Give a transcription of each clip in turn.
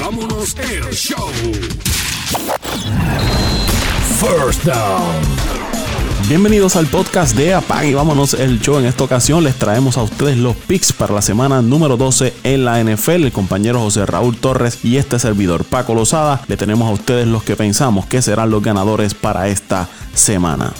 Vámonos el show. First down. Bienvenidos al podcast de Apague y vámonos el show. En esta ocasión les traemos a ustedes los picks para la semana número 12 en la NFL. El compañero José Raúl Torres y este servidor Paco Lozada le tenemos a ustedes los que pensamos que serán los ganadores para esta semana.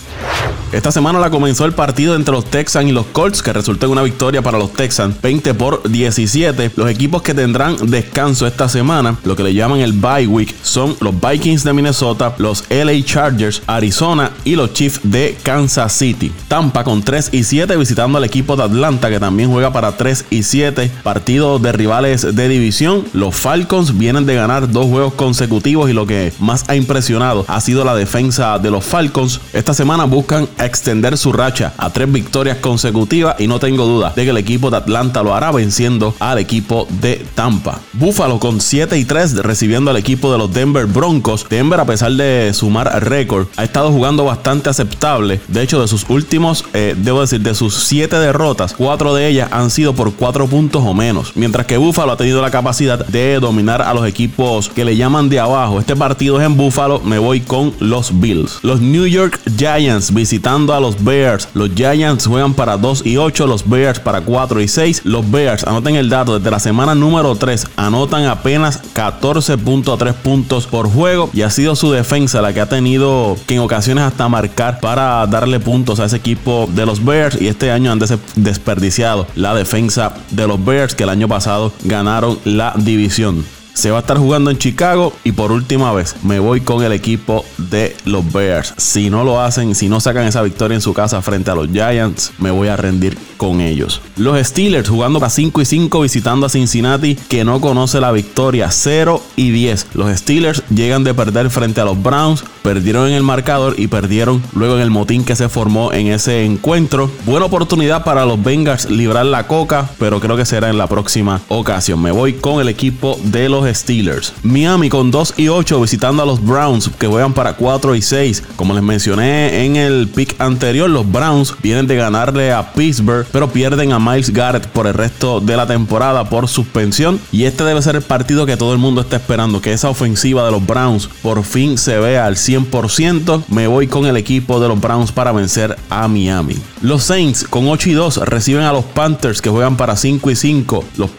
Esta semana la comenzó el partido entre los Texans y los Colts, que resultó en una victoria para los Texans, 20 por 17. Los equipos que tendrán descanso esta semana, lo que le llaman el bye week, son los Vikings de Minnesota, los LA Chargers, Arizona y los Chiefs de Kansas City. Tampa con 3 y 7 visitando al equipo de Atlanta, que también juega para 3 y 7. Partido de rivales de división. Los Falcons vienen de ganar dos juegos consecutivos y lo que más ha impresionado ha sido la defensa de los Falcons. Esta semana buscan extender su racha a tres victorias consecutivas y no tengo duda de que el equipo de Atlanta lo hará venciendo al equipo de Tampa. Buffalo con 7 y 3 recibiendo al equipo de los Denver Broncos. Denver a pesar de sumar récord ha estado jugando bastante aceptable. De hecho de sus últimos, eh, debo decir, de sus 7 derrotas, 4 de ellas han sido por 4 puntos o menos. Mientras que Buffalo ha tenido la capacidad de dominar a los equipos que le llaman de abajo. Este partido es en Buffalo, me voy con los Bills. Los New York Giants visitando a los Bears. Los Giants juegan para 2 y 8, los Bears para 4 y 6. Los Bears, anoten el dato, desde la semana número 3 anotan apenas 14.3 puntos por juego y ha sido su defensa la que ha tenido que en ocasiones hasta marcar para darle puntos a ese equipo de los Bears y este año han desperdiciado la defensa de los Bears que el año pasado ganaron la división se va a estar jugando en Chicago y por última vez me voy con el equipo de los Bears. Si no lo hacen, si no sacan esa victoria en su casa frente a los Giants, me voy a rendir con ellos. Los Steelers jugando para 5 y 5 visitando a Cincinnati que no conoce la victoria 0 y 10. Los Steelers llegan de perder frente a los Browns, perdieron en el marcador y perdieron luego en el motín que se formó en ese encuentro. Buena oportunidad para los Bengals librar la coca, pero creo que será en la próxima ocasión. Me voy con el equipo de los Steelers. Miami con 2 y 8 visitando a los Browns que juegan para 4 y 6. Como les mencioné en el pick anterior, los Browns vienen de ganarle a Pittsburgh, pero pierden a Miles Garrett por el resto de la temporada por suspensión. Y este debe ser el partido que todo el mundo está esperando, que esa ofensiva de los Browns por fin se vea al 100%. Me voy con el equipo de los Browns para vencer a Miami. Los Saints con 8 y 2 reciben a los Panthers que juegan para 5 y 5. Los,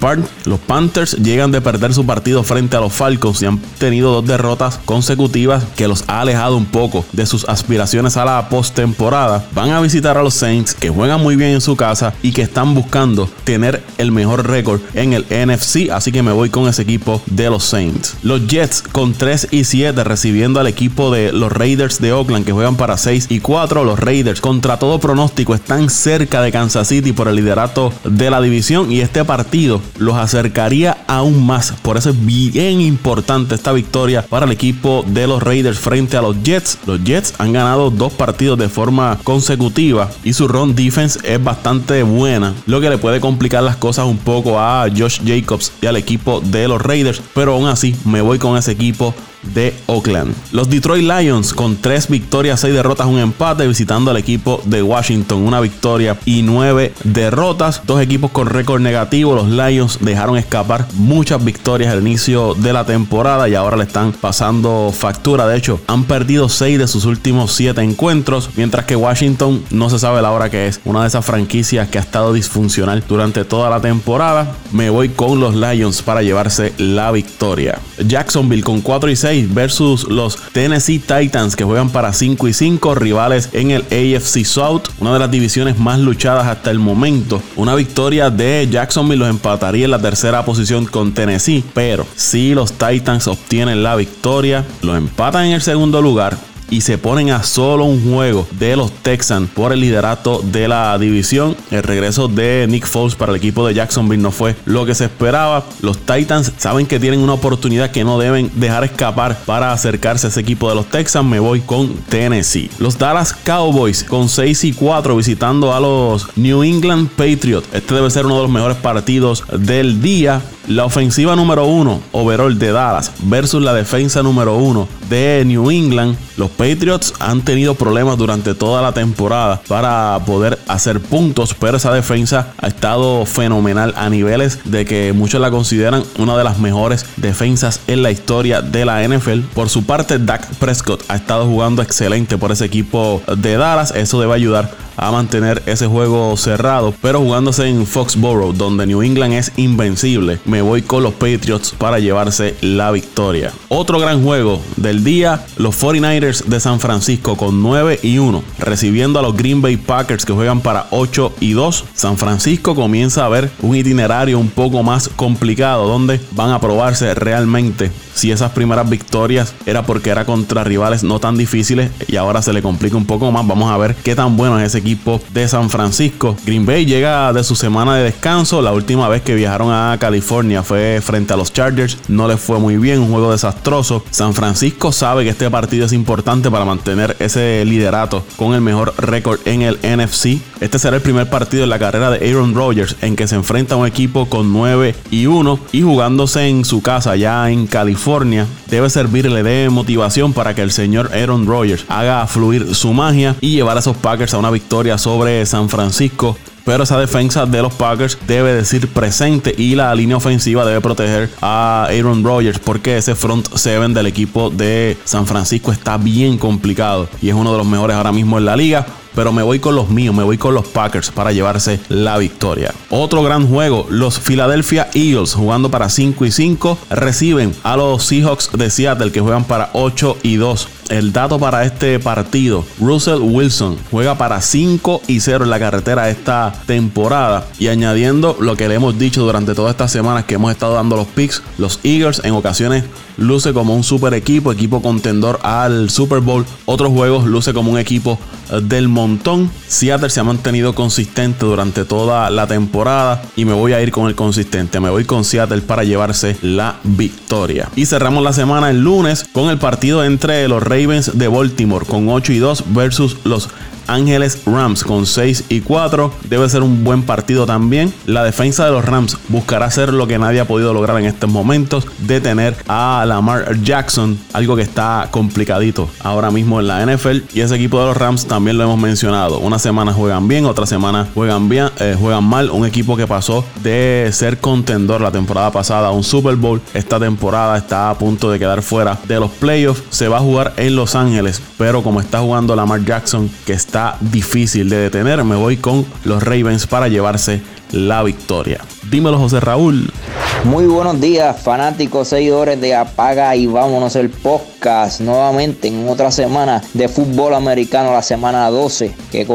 los Panthers llegan de perder su partido frente a los Falcons y han tenido dos derrotas consecutivas que los ha alejado un poco de sus aspiraciones a la postemporada. Van a visitar a los Saints que juegan muy bien en su casa y que están buscando tener el mejor récord en el NFC, así que me voy con ese equipo de los Saints. Los Jets con 3 y 7 recibiendo al equipo de los Raiders de Oakland que juegan para 6 y 4. Los Raiders contra todo pronóstico están cerca de Kansas City por el liderato de la división y este partido los acercaría aún más. Por eso es bien importante esta victoria para el equipo de los Raiders frente a los Jets. Los Jets han ganado dos partidos de forma consecutiva y su run defense es bastante buena, lo que le puede complicar las cosas un poco a Josh Jacobs y al equipo de los Raiders, pero aún así me voy con ese equipo de Oakland. Los Detroit Lions con 3 victorias, 6 derrotas, un empate visitando al equipo de Washington, una victoria y 9 derrotas. Dos equipos con récord negativo. Los Lions dejaron escapar muchas victorias al inicio de la temporada y ahora le están pasando factura. De hecho, han perdido 6 de sus últimos 7 encuentros, mientras que Washington no se sabe la hora que es. Una de esas franquicias que ha estado disfuncional durante toda la temporada. Me voy con los Lions para llevarse la victoria. Jacksonville con 4 y 6 versus los Tennessee Titans que juegan para 5 y 5 rivales en el AFC South, una de las divisiones más luchadas hasta el momento. Una victoria de Jacksonville los empataría en la tercera posición con Tennessee, pero si los Titans obtienen la victoria, los empatan en el segundo lugar y se ponen a solo un juego de los Texans por el liderato de la división. El regreso de Nick Foles para el equipo de Jacksonville no fue lo que se esperaba. Los Titans saben que tienen una oportunidad que no deben dejar escapar para acercarse a ese equipo de los Texans. Me voy con Tennessee. Los Dallas Cowboys con 6 y 4 visitando a los New England Patriots. Este debe ser uno de los mejores partidos del día. La ofensiva número uno, overall de Dallas, versus la defensa número uno de New England. Los Patriots han tenido problemas durante toda la temporada para poder hacer puntos, pero esa defensa ha estado fenomenal a niveles de que muchos la consideran una de las mejores defensas en la historia de la NFL. Por su parte, Dak Prescott ha estado jugando excelente por ese equipo de Dallas. Eso debe ayudar a mantener ese juego cerrado, pero jugándose en Foxborough, donde New England es invencible, me voy con los Patriots para llevarse la victoria. Otro gran juego del día, los 49ers de San Francisco con 9 y 1, recibiendo a los Green Bay Packers que juegan para 8 y 2. San Francisco comienza a ver un itinerario un poco más complicado, donde van a probarse realmente si esas primeras victorias era porque era contra rivales no tan difíciles y ahora se le complica un poco más. Vamos a ver qué tan bueno es ese equipo de San Francisco. Green Bay llega de su semana de descanso. La última vez que viajaron a California fue frente a los Chargers. No les fue muy bien, un juego desastroso. San Francisco sabe que este partido es importante para mantener ese liderato con el mejor récord en el NFC. Este será el primer partido en la carrera de Aaron Rodgers en que se enfrenta a un equipo con 9 y 1 y jugándose en su casa ya en California debe servirle de motivación para que el señor Aaron Rodgers haga fluir su magia y llevar a esos Packers a una victoria sobre San Francisco. Pero esa defensa de los Packers debe decir presente y la línea ofensiva debe proteger a Aaron Rodgers porque ese front seven del equipo de San Francisco está bien complicado y es uno de los mejores ahora mismo en la liga pero me voy con los míos, me voy con los Packers para llevarse la victoria. Otro gran juego, los Philadelphia Eagles jugando para 5 y 5 reciben a los Seahawks de Seattle que juegan para 8 y 2. El dato para este partido, Russell Wilson juega para 5 y 0 en la carretera esta temporada y añadiendo lo que le hemos dicho durante todas estas semanas que hemos estado dando los picks, los Eagles en ocasiones luce como un super equipo, equipo contendor al Super Bowl, otros juegos luce como un equipo eh, del montón. Seattle se ha mantenido consistente durante toda la temporada y me voy a ir con el consistente. Me voy con Seattle para llevarse la victoria. Y cerramos la semana el lunes con el partido entre los Ravens de Baltimore con 8 y 2 versus los Ángeles Rams con 6 y 4. Debe ser un buen partido también. La defensa de los Rams buscará hacer lo que nadie ha podido lograr en estos momentos, detener a Lamar Jackson, algo que está complicadito ahora mismo en la NFL. Y ese equipo de los Rams también lo hemos mencionado. Una semana juegan bien, otra semana juegan bien, eh, juegan mal. Un equipo que pasó de ser contendor la temporada pasada a un Super Bowl. Esta temporada está a punto de quedar fuera de los playoffs. Se va a jugar en Los Ángeles, pero como está jugando Lamar Jackson, que está está difícil de detener. Me voy con los Ravens para llevarse la victoria. Dímelo, José Raúl. Muy buenos días, fanáticos, seguidores de Apaga y vámonos el podcast nuevamente en otra semana de fútbol americano, la semana 12, que,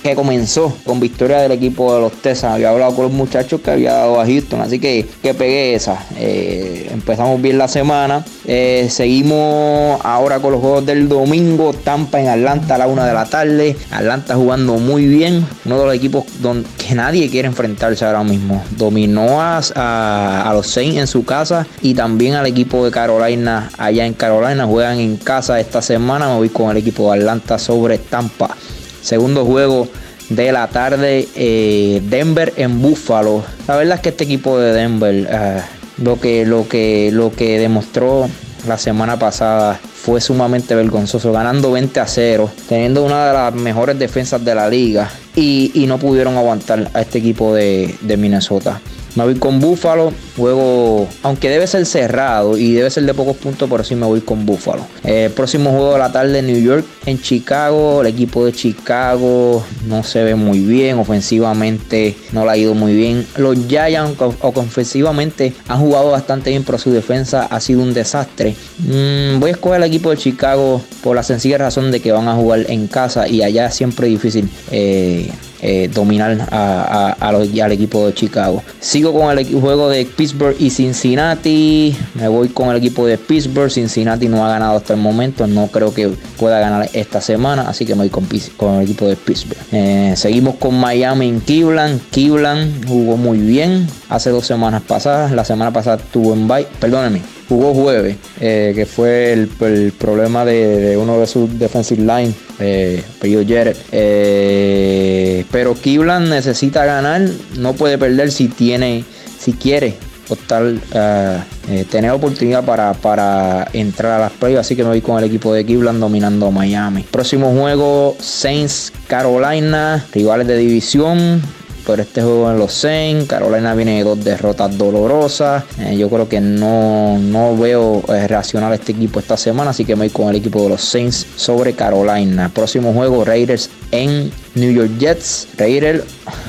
que comenzó con victoria del equipo de los Texans. Había hablado con los muchachos que había dado a Houston, así que, que pegué esa. Eh, empezamos bien la semana. Eh, seguimos ahora con los juegos del domingo. Tampa en Atlanta a la una de la tarde. Atlanta jugando muy bien. Uno de los equipos donde, que nadie quiere enfrentarse ahora mismo. Dominó a, a, los Saints en su casa y también al equipo de Carolina allá en Carolina. Juegan en casa esta semana. Me voy con el equipo de Atlanta sobre Tampa. Segundo juego de la tarde, eh, Denver en Buffalo. La verdad es que este equipo de Denver, eh, lo, que, lo, que, lo que demostró la semana pasada fue sumamente vergonzoso, ganando 20 a 0, teniendo una de las mejores defensas de la liga y, no pudieron aguantar a este equipo de Minnesota. Me voy con Buffalo. Juego, aunque debe ser cerrado y debe ser de pocos puntos, pero sí me voy con Buffalo. Eh, próximo juego de la tarde en New York, en Chicago. El equipo de Chicago no se ve muy bien. Ofensivamente no le ha ido muy bien. Los Giants, ofensivamente, han jugado bastante bien, pero su defensa ha sido un desastre. Mm, voy a escoger el equipo de Chicago por la sencilla razón de que van a jugar en casa y allá es siempre difícil. Eh, eh, dominar a, al equipo de Chicago. Sigo con el juego de Pittsburgh y Cincinnati. Me voy con el equipo de Pittsburgh. Cincinnati no ha ganado hasta el momento. No creo que pueda ganar esta semana. Así que me voy con, el equipo de Pittsburgh. Eh, seguimos con Miami en Cleveland. Cleveland jugó muy bien hace dos semanas pasadas. La semana pasada tuvo en bye. Perdónenme jugó jueves, eh, que fue el, problema de, uno de sus defensive line, eh, Jared. Eh, pero Cleveland necesita ganar, no puede perder si tiene, si quiere tener oportunidad para, para entrar a las playoffs. Así que me voy con el equipo de Cleveland dominando Miami. Próximo juego, Saints Carolina, rivales de división este juego en los Saints. Carolina viene dos derrotas dolorosas. Eh, yo creo que no, no veo eh, reaccionar este equipo esta semana, así que me voy con el equipo de los Saints sobre Carolina. Próximo juego, Raiders en New York Jets. Raiders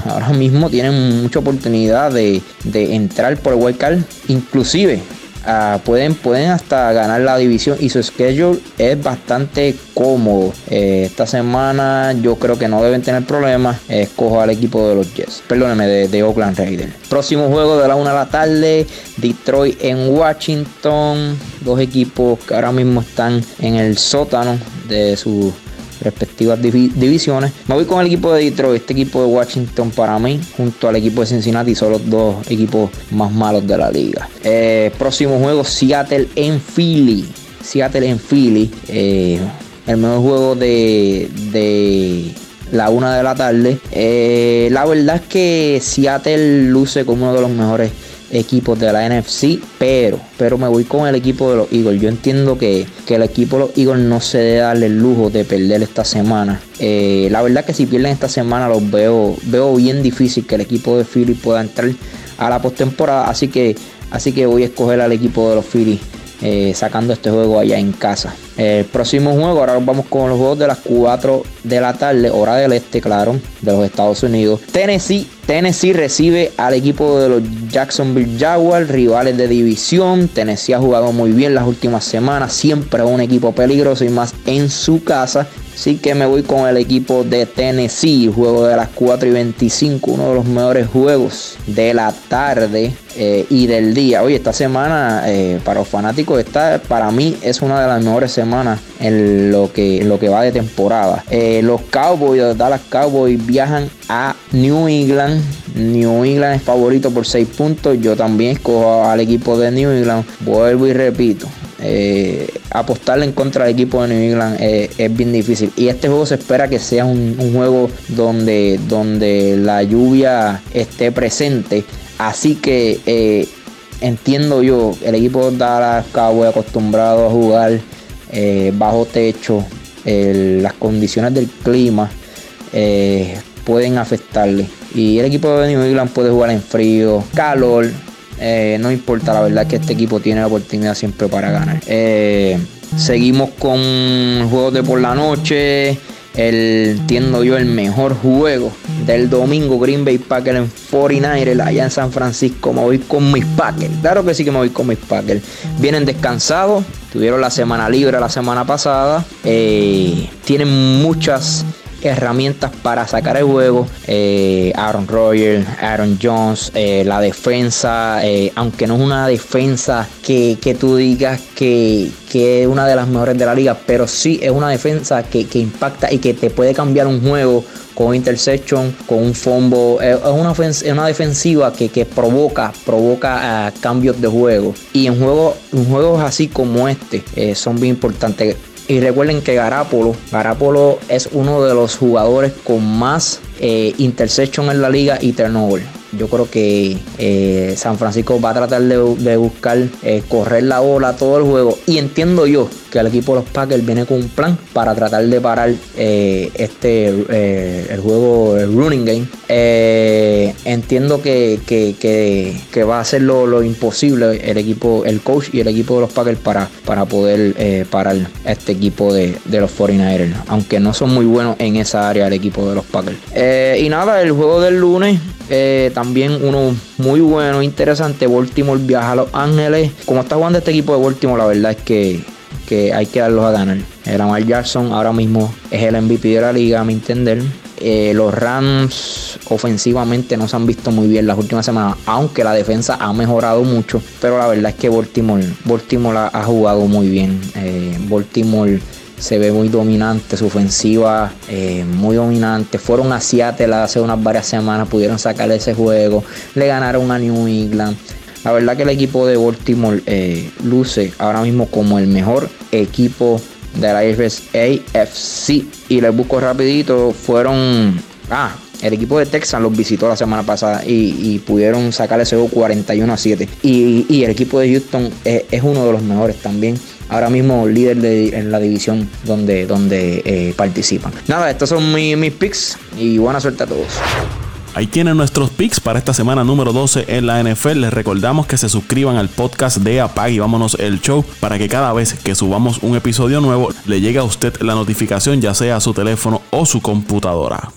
ahora mismo tienen mucha oportunidad de, de entrar por el wild card. Inclusive Ah, pueden, pueden hasta ganar la división y su schedule es bastante cómodo. Eh, esta semana yo creo que no deben tener problemas. Escojo al equipo de los Jets, perdóneme, de, Oakland Raiders. Próximo juego de la 1 de la tarde, Detroit en Washington. Dos equipos que ahora mismo están en el sótano de su respectivas divisiones. Me voy con el equipo de Detroit, este equipo de Washington para mí, junto al equipo de Cincinnati, son los dos equipos más malos de la liga. Eh, próximo juego, Seattle en Philly. Seattle en Philly. Eh, el mejor juego de, de la una de la tarde. Eh, la verdad es que Seattle luce como uno de los mejores equipos de la NFC, pero, pero me voy con el equipo de los Eagles. Yo entiendo que, el equipo de los Eagles no se debe darle el lujo de perder esta semana. Eh, la verdad que si pierden esta semana los veo, veo bien difícil que el equipo de Philly pueda entrar a la postemporada. Así que, así que voy a escoger al equipo de los Philly eh, sacando este juego allá en casa. El próximo juego, ahora vamos con los juegos de las 4 de la tarde, hora del este, claro, de los Estados Unidos. Tennessee Tennessee recibe al equipo de los Jacksonville Jaguars, rivales de división. Tennessee ha jugado muy bien las últimas semanas, siempre un equipo peligroso y más en su casa. Así que me voy con el equipo de Tennessee, juego de las 4 y 25, uno de los mejores juegos de la tarde eh, y del día. Oye, esta semana eh, para los fanáticos, esta para mí es una de las mejores semanas en lo que, lo que va de temporada. Eh, los Cowboys, los Dallas Cowboys viajan a New England. New England es favorito por 6 puntos. Yo también escojo al equipo de New England. Vuelvo y repito. Apostarle en contra del equipo de New England eh, es bien difícil. Y este juego se espera que sea un, juego donde, donde la lluvia esté presente. Así que entiendo yo, el equipo de Dallas Cowboys acostumbrado a jugar eh, bajo techo, las condiciones del clima eh, pueden afectarle. Y el equipo de New England puede jugar en frío, calor, eh, no importa, la verdad que este equipo tiene la oportunidad siempre para ganar. seguimos con juegos de por la noche el, entiendo yo, el mejor juego del domingo. Green Bay Packers en 49 allá en San Francisco. Me voy con mis Packers. Claro que sí que me voy con mis Packers. Vienen descansados. Tuvieron la semana libre la semana pasada. Eh, tienen muchas herramientas para sacar el juego. Eh, Aaron Rodgers, Aaron Jones, eh, la defensa, eh, aunque no es una defensa que, tú digas que, es una de las mejores de la liga, pero sí es una defensa que, impacta y que te puede cambiar un juego con interception, con un fombo. Es una, una defensiva que, provoca, provoca cambios de juego. Y en, juego, en juegos así como este son bien importantes. Y recuerden que Garapolo, es uno de los jugadores con más eh, en la liga y turnover. Yo creo que eh, San Francisco va a tratar de, buscar eh, correr la bola todo el juego. Y entiendo yo que el equipo de los Packers viene con un plan para tratar de parar eh, este el juego running game. entiendo que, que, va a hacer lo, imposible el equipo, el coach y el equipo de los Packers para, para poder parar este equipo de, los 49ers. Aunque no son muy buenos en esa área el equipo de los Packers. y nada, el juego del lunes también uno muy bueno, interesante. Baltimore viaja a Los Ángeles. Como está jugando este equipo de Baltimore, la verdad es que, hay que darlos a ganar. Lamar Jackson ahora mismo es el MVP de la liga, a mi entender. Eh, los Rams ofensivamente no se han visto muy bien las últimas semanas, aunque la defensa ha mejorado mucho. Pero la verdad es que Baltimore, Baltimore ha, jugado muy bien. Eh, Baltimore se ve muy dominante, su ofensiva eh, muy dominante. Fueron a Seattle hace unas varias semanas, pudieron sacar ese juego, le ganaron a New England. La verdad que el equipo de Baltimore eh, luce ahora mismo como el mejor equipo de la AFC. Y les busco rapidito, fueron... Ah, El equipo de Texas los visitó la semana pasada y, pudieron sacar ese juego 41 a 7. Y, el equipo de Houston es, uno de los mejores también. Ahora mismo líder de, en la división donde, donde eh, participan. Nada, estos son mis, mis picks y buena suerte a todos. Ahí tienen nuestros picks para esta semana número 12 en la NFL. Les recordamos que se suscriban al podcast de Apag y vámonos el show para que cada vez que subamos un episodio nuevo le llegue a usted la notificación ya sea a su teléfono o su computadora.